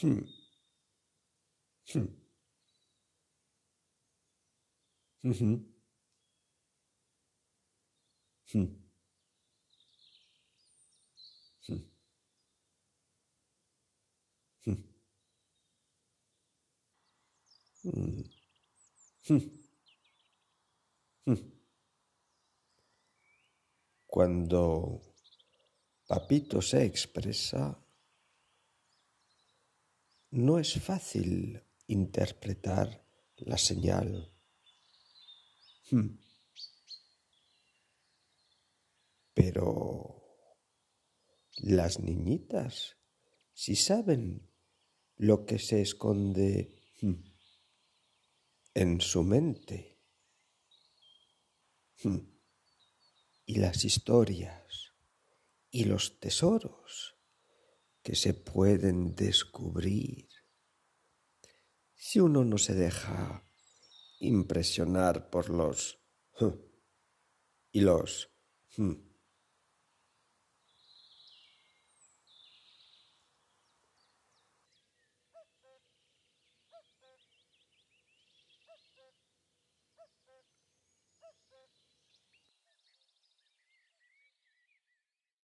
Hmm. Hmm. Mhm. Hmm. Hmm. Hmm. Hmm. Hmm. Hmm. Cuando Papito se expresa, no es fácil interpretar la señal. Hmm. Pero las niñitas si saben lo que se esconde hmm, en su mente. Hmm. Y las historias y los tesoros que se pueden descubrir. Si uno no se deja impresionar por los y los